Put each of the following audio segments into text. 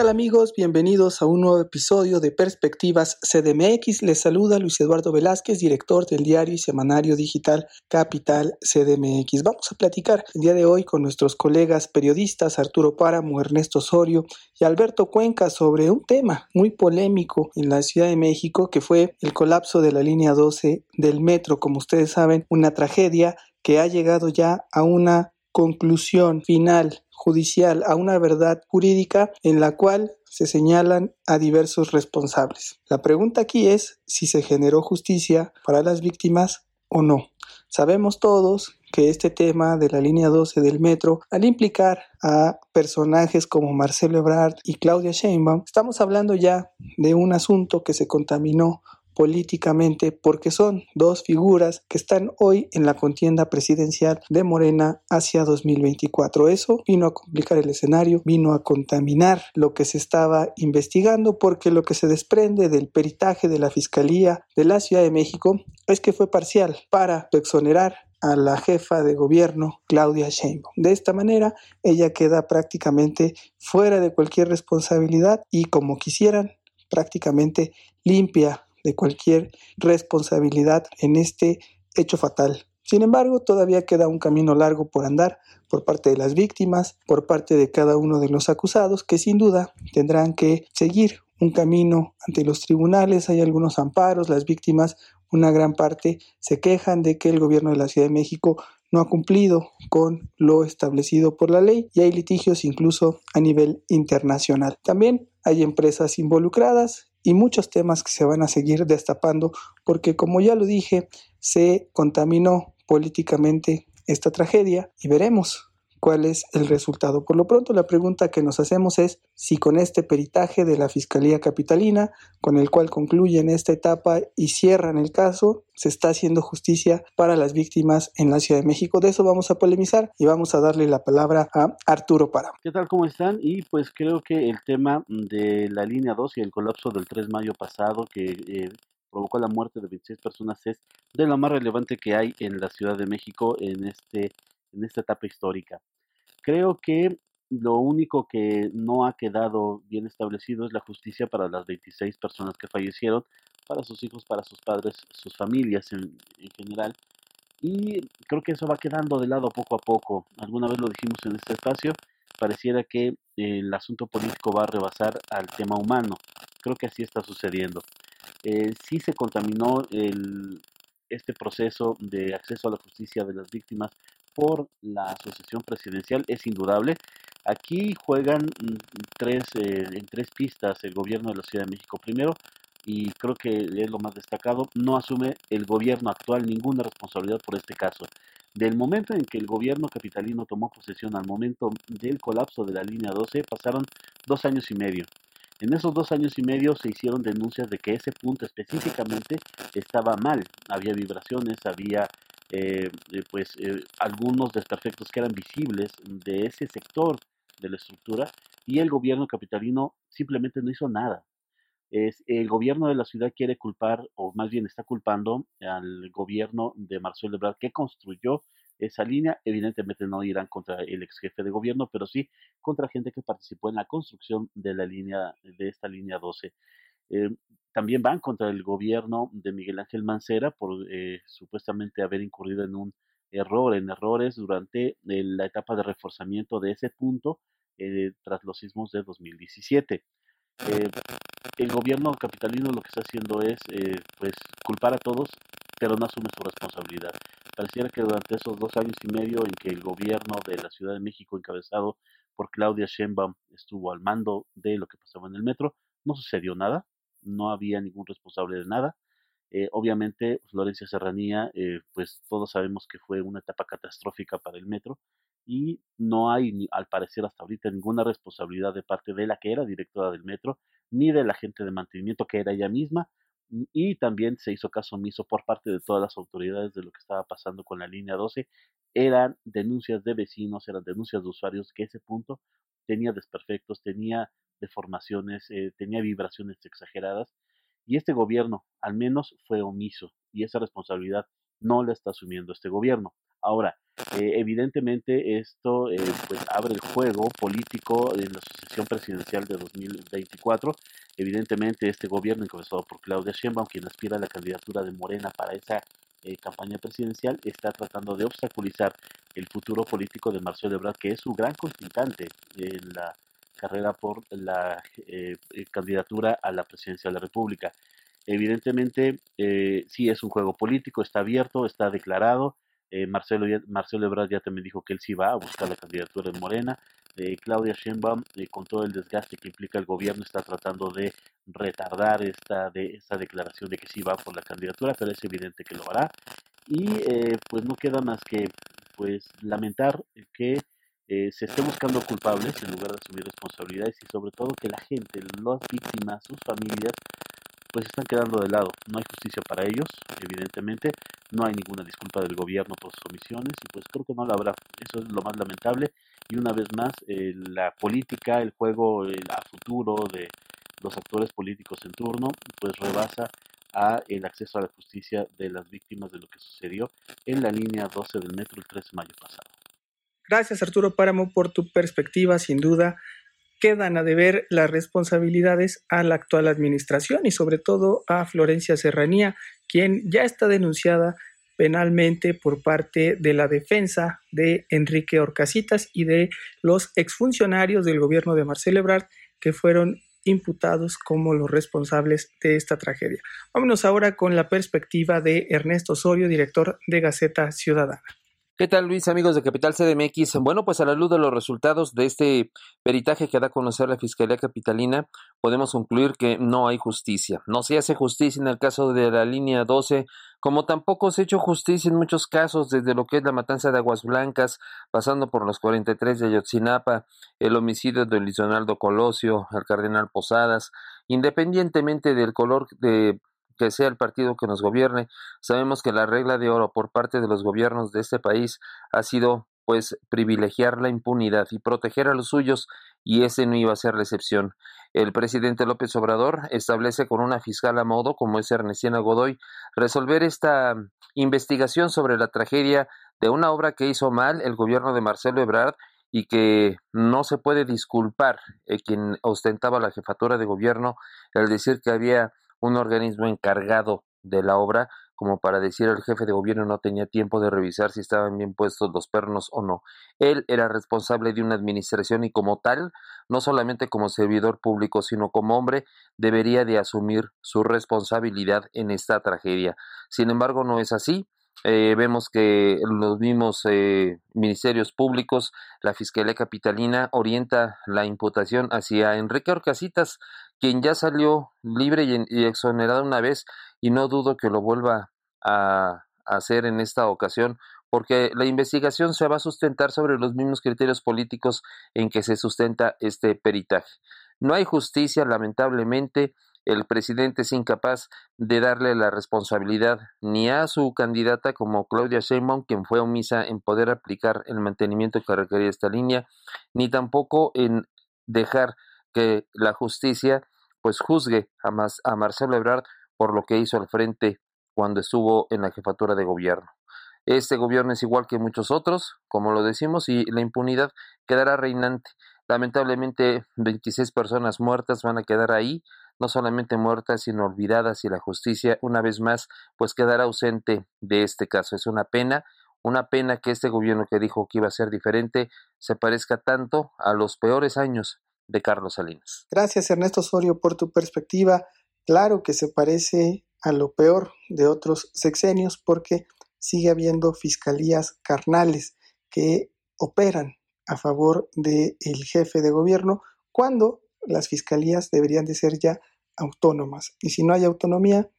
tal amigos? Bienvenidos a un nuevo episodio de Perspectivas CDMX. Les saluda Luis Eduardo Velázquez, director del diario y semanario digital Capital CDMX. Vamos a platicar el día de hoy con nuestros colegas periodistas Arturo Páramo, Ernesto Osorio y Alberto Cuenca sobre un tema muy polémico en la Ciudad de México que fue el colapso de la línea 12 del metro. Como ustedes saben, una tragedia que ha llegado ya a una conclusión final judicial a una verdad jurídica en la cual se señalan a diversos responsables. La pregunta aquí es si se generó justicia para las víctimas o no. Sabemos todos que este tema de la línea 12 del metro, al implicar a personajes como Marcelo Ebrard y Claudia Sheinbaum, estamos hablando ya de un asunto que se contaminó políticamente porque son dos figuras que están hoy en la contienda presidencial de Morena hacia 2024. Eso vino a complicar el escenario, vino a contaminar lo que se estaba investigando porque lo que se desprende del peritaje de la Fiscalía de la Ciudad de México es que fue parcial para exonerar a la jefa de gobierno Claudia Sheinbaum. De esta manera, ella queda prácticamente fuera de cualquier responsabilidad y como quisieran, prácticamente limpia de cualquier responsabilidad en este hecho fatal. Sin embargo, todavía queda un camino largo por andar por parte de las víctimas, por parte de cada uno de los acusados, que sin duda tendrán que seguir un camino ante los tribunales. Hay algunos amparos, las víctimas, una gran parte, se quejan de que el gobierno de la Ciudad de México no ha cumplido con lo establecido por la ley y hay litigios incluso a nivel internacional. También hay empresas involucradas y muchos temas que se van a seguir destapando porque como ya lo dije, se contaminó políticamente esta tragedia y veremos cuál es el resultado. Por lo pronto, la pregunta que nos hacemos es si con este peritaje de la Fiscalía Capitalina, con el cual concluyen esta etapa y cierran el caso, se está haciendo justicia para las víctimas en la Ciudad de México. De eso vamos a polemizar y vamos a darle la palabra a Arturo Para. ¿Qué tal? ¿Cómo están? Y pues creo que el tema de la línea 2 y el colapso del 3 de mayo pasado que... Eh, provocó la muerte de 26 personas es de lo más relevante que hay en la Ciudad de México en este en esta etapa histórica. Creo que lo único que no ha quedado bien establecido es la justicia para las 26 personas que fallecieron, para sus hijos, para sus padres, sus familias en, general. Y creo que eso va quedando de lado poco a poco. Alguna vez lo dijimos en este espacio, pareciera que el asunto político va a rebasar al tema humano. Creo que así está sucediendo. Eh, sí se contaminó el, este proceso de acceso a la justicia de las víctimas por la asociación presidencial es indudable. Aquí juegan mm, tres, eh, en tres pistas el gobierno de la Ciudad de México. Primero, y creo que es lo más destacado, no asume el gobierno actual ninguna responsabilidad por este caso. Del momento en que el gobierno capitalino tomó posesión al momento del colapso de la línea 12, pasaron dos años y medio. En esos dos años y medio se hicieron denuncias de que ese punto específicamente estaba mal. Había vibraciones, había eh, eh, pues eh, algunos desperfectos que eran visibles de ese sector de la estructura y el gobierno capitalino simplemente no hizo nada. El gobierno de la ciudad quiere culpar, o más bien está culpando al gobierno de Marcelo Ebrard que construyó esa línea. Evidentemente no irán contra el ex jefe de gobierno, pero sí contra gente que participó en la construcción de la línea, de esta línea 12. Eh, también van contra el gobierno de Miguel Ángel Mancera por eh, supuestamente haber incurrido en un error, en errores durante eh, la etapa de reforzamiento de ese punto tras los sismos de 2017. el gobierno capitalino lo que está haciendo es pues culpar a todos, pero no asume su responsabilidad. Pareciera que durante esos dos años y medio en que el gobierno de la Ciudad de México, encabezado por Claudia Sheinbaum, estuvo al mando de lo que pasaba en el metro, no sucedió nada no había ningún responsable de nada. Eh, obviamente, Florencia Serranía, eh, pues todos sabemos que fue una etapa catastrófica para el metro y no hay, al parecer hasta ahorita, ninguna responsabilidad de parte de la que era directora del metro, ni de la gente de mantenimiento que era ella misma, y también se hizo caso omiso por parte de todas las autoridades de lo que estaba pasando con la línea 12. Eran denuncias de vecinos, eran denuncias de usuarios que ese punto tenía desperfectos, tenía deformaciones, eh, tenía vibraciones exageradas y este gobierno al menos fue omiso y esa responsabilidad no la está asumiendo este gobierno. Ahora, eh, evidentemente esto eh, pues abre el juego político en la sucesión presidencial de 2024. Evidentemente este gobierno encabezado por Claudia Sheinbaum, quien aspira a la candidatura de Morena para esa eh, campaña presidencial, está tratando de obstaculizar el futuro político de Marcelo Ebrard, que es su gran contrincante en la carrera por la candidatura a la presidencia de la República. Evidentemente, sí es un juego político, está abierto, está declarado, eh, Marcelo, Marcelo Ebrard ya también dijo que él sí va a buscar la candidatura de Morena. Eh, Claudia Sheinbaum, eh, con todo el desgaste que implica el gobierno, está tratando de retardar esta, de, esta declaración de que sí va por la candidatura, pero es evidente que lo hará. Y pues no queda más que pues lamentar que se esté buscando culpables en lugar de asumir responsabilidades y sobre todo que la gente, las víctimas, sus familias, pues están quedando de lado. No hay justicia para ellos, evidentemente, no hay ninguna disculpa del gobierno por sus omisiones y pues creo que no la habrá. Eso es lo más lamentable y una vez más eh, la política, el juego a futuro de los actores políticos en turno, pues rebasa a el acceso a la justicia de las víctimas de lo que sucedió en la línea 12 del metro el 3 de mayo pasado. Gracias Arturo Páramo por tu perspectiva, sin duda quedan a deber las responsabilidades a la actual administración y sobre todo a Florencia Serranía, quien ya está denunciada penalmente por parte de la defensa de Enrique Orcasitas y de los exfuncionarios del gobierno de Marcelo Ebrard que fueron imputados como los responsables de esta tragedia. Vámonos ahora con la perspectiva de Ernesto Osorio, director de Gaceta Ciudadana. ¿Qué tal Luis, amigos de Capital CDMX? Bueno, pues a la luz de los resultados de este peritaje que da a conocer la Fiscalía Capitalina, podemos concluir que no hay justicia. No se hace justicia en el caso de la línea 12, como tampoco se ha hecho justicia en muchos casos, desde lo que es la matanza de Aguas Blancas, pasando por los 43 de Ayotzinapa, el homicidio de Luis Donaldo Colosio, el cardenal Posadas, independientemente del color de que sea el partido que nos gobierne. Sabemos que la regla de oro por parte de los gobiernos de este país ha sido pues privilegiar la impunidad y proteger a los suyos y ese no iba a ser la excepción. El presidente López Obrador establece con una fiscal a modo, como es Ernestina Godoy, resolver esta investigación sobre la tragedia de una obra que hizo mal el gobierno de Marcelo Ebrard y que no se puede disculpar eh, quien ostentaba la jefatura de gobierno el decir que había un organismo encargado de la obra como para decir el jefe de gobierno no tenía tiempo de revisar si estaban bien puestos los pernos o no. Él era responsable de una administración y como tal, no solamente como servidor público, sino como hombre, debería de asumir su responsabilidad en esta tragedia. Sin embargo, no es así. Eh, vemos que los mismos eh, ministerios públicos, la Fiscalía Capitalina orienta la imputación hacia Enrique Orcasitas, quien ya salió libre y, exonerado una vez y no dudo que lo vuelva a, hacer en esta ocasión porque la investigación se va a sustentar sobre los mismos criterios políticos en que se sustenta este peritaje. No hay justicia, lamentablemente, el presidente es incapaz de darle la responsabilidad ni a su candidata como Claudia Sheinbaum, quien fue omisa en poder aplicar el mantenimiento que requería esta línea, ni tampoco en dejar que la justicia pues juzgue a, a Marcelo Ebrard por lo que hizo al frente cuando estuvo en la jefatura de gobierno. Este gobierno es igual que muchos otros, como lo decimos, y la impunidad quedará reinante. Lamentablemente, 26 personas muertas van a quedar ahí, no solamente muertas, sino olvidadas, y la justicia, una vez más, pues quedará ausente de este caso. Es una pena, una pena que este gobierno que dijo que iba a ser diferente se parezca tanto a los peores años de Carlos Salinas. Gracias Ernesto Osorio por tu perspectiva. Claro que se parece a lo peor de otros sexenios porque sigue habiendo fiscalías carnales que operan a favor del jefe de gobierno cuando las fiscalías deberían de ser ya autónomas. Y si no hay autonomía,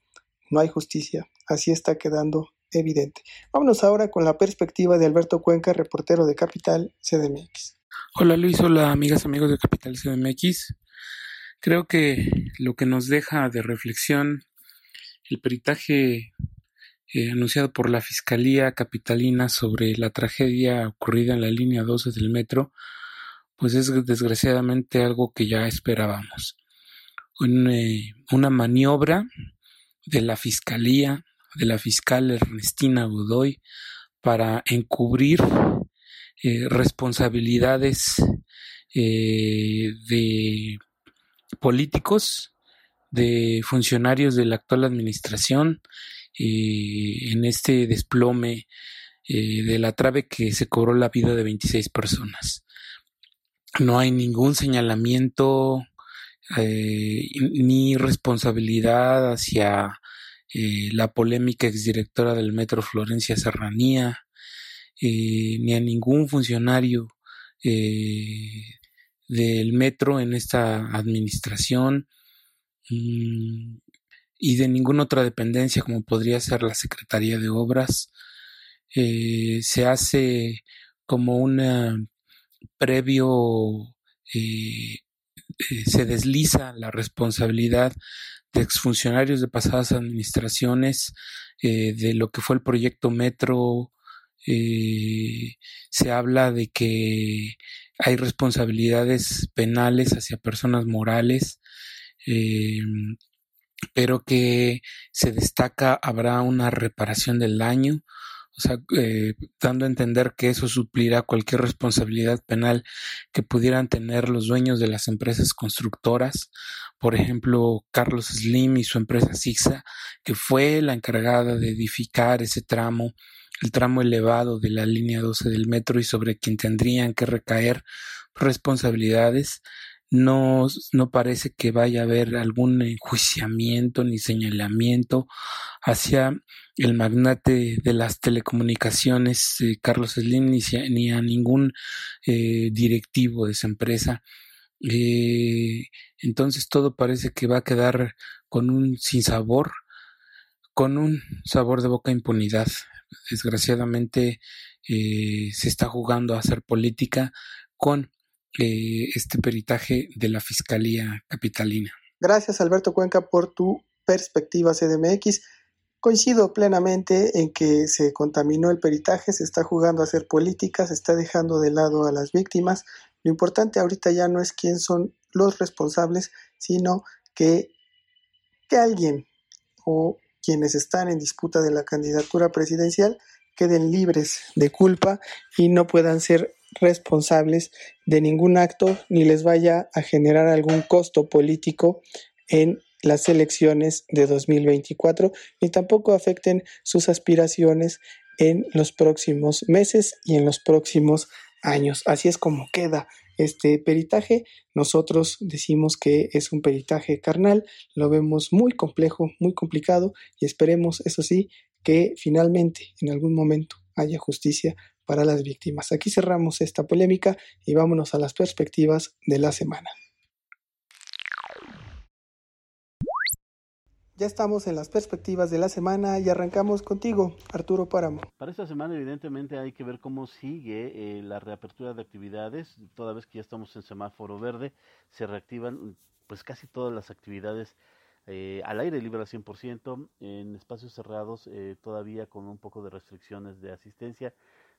no hay justicia. Así está quedando evidente. Vámonos ahora con la perspectiva de Alberto Cuenca, reportero de Capital CDMX. Hola Luis, hola amigas, amigos de Capital CDMX. Creo que lo que nos deja de reflexión el peritaje eh, anunciado por la Fiscalía Capitalina sobre la tragedia ocurrida en la línea 12 del metro, pues es desgraciadamente algo que ya esperábamos. Eh, una maniobra de la Fiscalía, de la fiscal Ernestina Godoy, para encubrir eh, responsabilidades eh, de políticos, de funcionarios de la actual administración eh, en este desplome de la trave que se cobró la vida de 26 personas. No hay ningún señalamiento ni responsabilidad hacia la polémica exdirectora del Metro Florencia Serranía, eh, ni a ningún funcionario eh, del metro en esta administración mm, y de ninguna otra dependencia como podría ser la Secretaría de Obras. Eh, se hace como un previo, se desliza la responsabilidad de exfuncionarios de pasadas administraciones de lo que fue el proyecto Metro eh, se habla de que hay responsabilidades penales hacia personas morales, eh, pero que se destaca habrá una reparación del daño, o sea, eh, dando a entender que eso suplirá cualquier responsabilidad penal que pudieran tener los dueños de las empresas constructoras, por ejemplo, Carlos Slim y su empresa Sixa, que fue la encargada de edificar ese tramo el tramo elevado de la línea 12 del metro y sobre quien tendrían que recaer responsabilidades, no, no parece que vaya a haber algún enjuiciamiento ni señalamiento hacia el magnate de las telecomunicaciones, eh, Carlos Slim, ni, a ningún eh, directivo de esa empresa. Eh, entonces todo parece que va a quedar con un sinsabor, con un sabor de boca impunidad desgraciadamente eh, se está jugando a hacer política con eh, este peritaje de la Fiscalía Capitalina. Gracias Alberto Cuenca por tu perspectiva CDMX. Coincido plenamente en que se contaminó el peritaje, se está jugando a hacer política, se está dejando de lado a las víctimas. Lo importante ahorita ya no es quién son los responsables, sino que, que alguien o quienes están en disputa de la candidatura presidencial queden libres de culpa y no puedan ser responsables de ningún acto ni les vaya a generar algún costo político en las elecciones de 2024 ni tampoco afecten sus aspiraciones en los próximos meses y en los próximos años. Así es como queda este peritaje. Nosotros decimos que es un peritaje carnal, lo vemos muy complejo, muy complicado y esperemos, eso sí, que finalmente en algún momento haya justicia para las víctimas. Aquí cerramos esta polémica y vámonos a las perspectivas de la semana. Ya estamos en las perspectivas de la semana y arrancamos contigo, Arturo Páramo. Para esta semana evidentemente hay que ver cómo sigue eh, la reapertura de actividades, toda vez que ya estamos en semáforo verde, se reactivan pues casi todas las actividades eh, al aire libre al 100%, en espacios cerrados eh, todavía con un poco de restricciones de asistencia,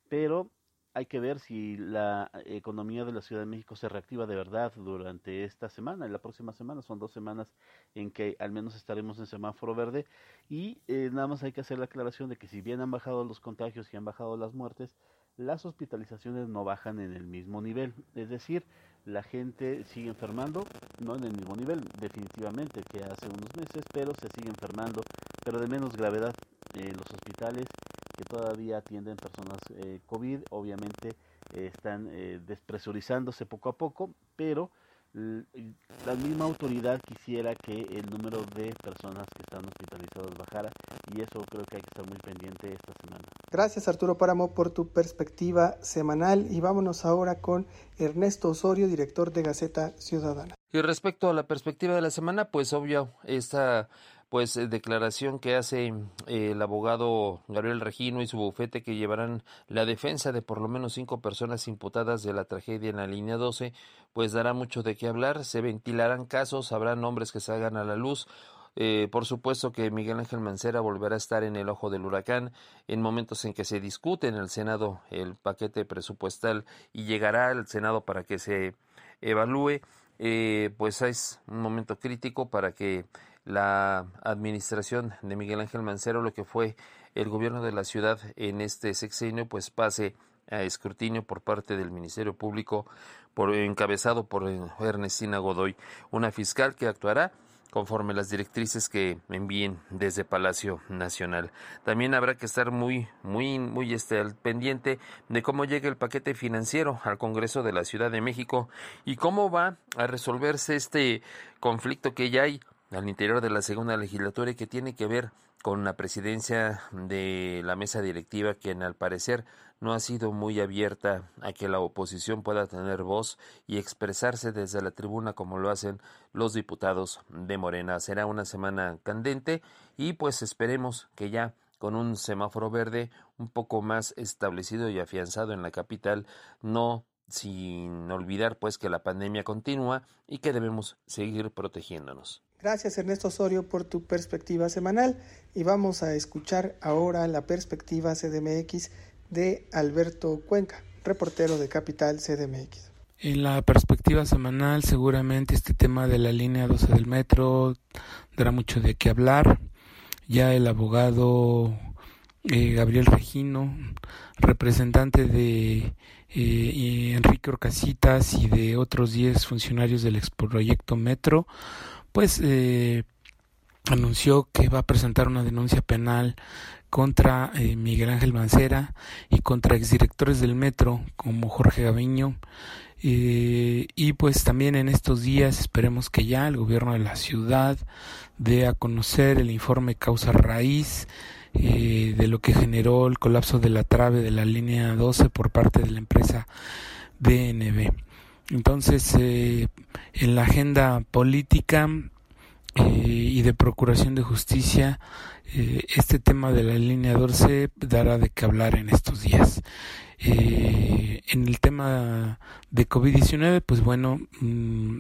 pero hay que ver si la economía de la Ciudad de México se reactiva de verdad durante esta semana y la próxima semana. Son dos semanas en que al menos estaremos en semáforo verde y eh, nada más hay que hacer la aclaración de que si bien han bajado los contagios y han bajado las muertes, las hospitalizaciones no bajan en el mismo nivel. Es decir, la gente sigue enfermando, no en el mismo nivel definitivamente que hace unos meses, pero se sigue enfermando, pero de menos gravedad. en los hospitales que todavía atienden personas eh, COVID, obviamente eh, están eh, despresurizándose poco a poco, pero la misma autoridad quisiera que el número de personas que están hospitalizadas bajara y eso creo que hay que estar muy pendiente esta semana. Gracias Arturo Páramo por tu perspectiva semanal y vámonos ahora con Ernesto Osorio, director de Gaceta Ciudadana. Y respecto a la perspectiva de la semana, pues obvio, esta pues eh, declaración que hace eh, el abogado Gabriel Regino y su bufete que llevarán la defensa de por lo menos cinco personas imputadas de la tragedia en la línea 12, pues dará mucho de qué hablar, se ventilarán casos, habrá nombres que salgan a la luz. Eh, por supuesto que Miguel Ángel Mancera volverá a estar en el ojo del huracán en momentos en que se discute en el Senado el paquete presupuestal y llegará al Senado para que se evalúe. Pues es un momento crítico para que la administración de Miguel Ángel Mancero, lo que fue el gobierno de la ciudad en este sexenio pues pase a escrutinio por parte del Ministerio Público por, encabezado por Ernestina Godoy, una fiscal que actuará conforme las directrices que envíen desde Palacio Nacional. También habrá que estar muy, muy, muy este, pendiente de cómo llega el paquete financiero al Congreso de la Ciudad de México y cómo va a resolverse este conflicto que ya hay al interior de la segunda legislatura y que tiene que ver con la presidencia de la mesa directiva, quien al parecer no ha sido muy abierta a que la oposición pueda tener voz y expresarse desde la tribuna como lo hacen los diputados de Morena. Será una semana candente y pues esperemos que ya con un semáforo verde un poco más establecido y afianzado en la capital, no sin olvidar pues que la pandemia continúa y que debemos seguir protegiéndonos. Gracias Ernesto Osorio por tu perspectiva semanal y vamos a escuchar ahora la perspectiva CDMX de Alberto Cuenca, reportero de Capital CDMX. En la perspectiva semanal seguramente este tema de la línea 12 del metro dará mucho de qué hablar. Ya el abogado eh, Gabriel Regino, representante de eh, Enrique Orcasitas y de otros 10 funcionarios del exproyecto Metro, pues eh, anunció que va a presentar una denuncia penal contra eh, Miguel Ángel Mancera y contra exdirectores del metro como Jorge Gaviño. y pues también en estos días esperemos que ya el gobierno de la ciudad dé a conocer el informe causa raíz eh, de lo que generó el colapso de la trave de la línea 12 por parte de la empresa DNB. Entonces, eh, en la agenda política eh, y de procuración de justicia, este tema de la línea 12 dará de qué hablar en estos días. en el tema de COVID-19, pues bueno, mm,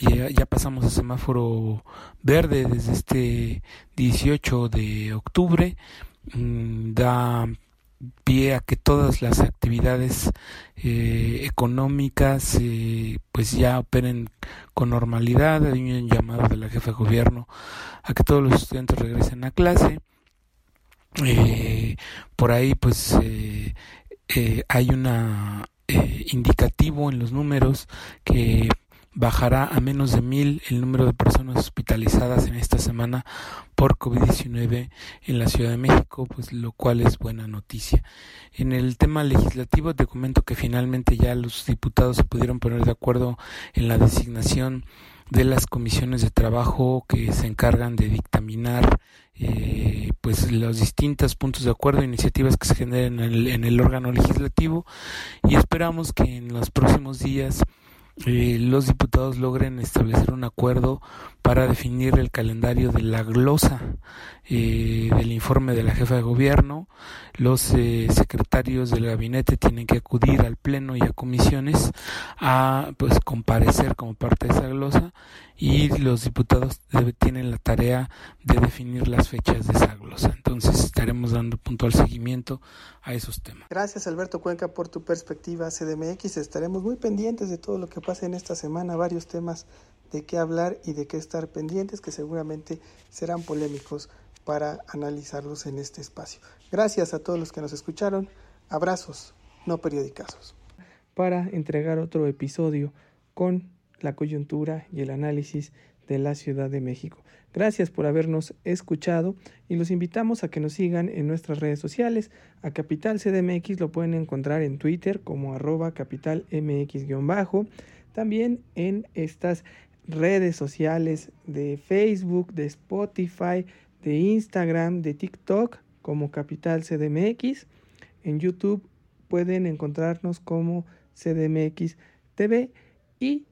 ya, ya pasamos a semáforo verde desde este 18 de octubre. Mm, da pie a que todas las actividades eh, económicas eh, pues ya operen con normalidad. Hay un llamado de la jefa de gobierno a que todos los estudiantes regresen a clase. Eh, por ahí pues hay una indicativo en los números que bajará a menos de mil el número de personas hospitalizadas en esta semana por COVID-19 en la Ciudad de México, pues lo cual es buena noticia. En el tema legislativo te comento que finalmente ya los diputados se pudieron poner de acuerdo en la designación de las comisiones de trabajo que se encargan de dictaminar eh, pues los distintos puntos de acuerdo iniciativas que se generen en el, en el órgano legislativo y esperamos que en los próximos días eh, los diputados logren establecer un acuerdo para definir el calendario de la glosa eh, del informe de la jefa de gobierno. Los eh, secretarios del gabinete tienen que acudir al pleno y a comisiones a pues comparecer como parte de esa glosa y los diputados tienen la tarea de definir las fechas de esa glosa. Entonces estaremos dando puntual seguimiento a esos temas. Gracias Alberto Cuenca por tu perspectiva CDMX. Estaremos muy pendientes de todo lo que pase en esta semana, varios temas de qué hablar y de qué estar pendientes que seguramente serán polémicos para analizarlos en este espacio. Gracias a todos los que nos escucharon. Abrazos, no periodicazos. Para entregar otro episodio con la coyuntura y el análisis de la Ciudad de México. Gracias por habernos escuchado y los invitamos a que nos sigan en nuestras redes sociales. A Capital CDMX lo pueden encontrar en Twitter como arroba capitalmx-bajo. También en estas redes sociales de Facebook, de Spotify, de Instagram, de TikTok como Capital CDMX. En YouTube pueden encontrarnos como CDMX TV y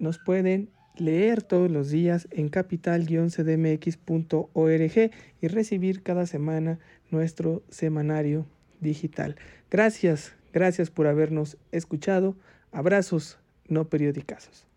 nos pueden leer todos los días en capital-cdmx.org y recibir cada semana nuestro semanario digital. Gracias, gracias por habernos escuchado. Abrazos no periodicazos.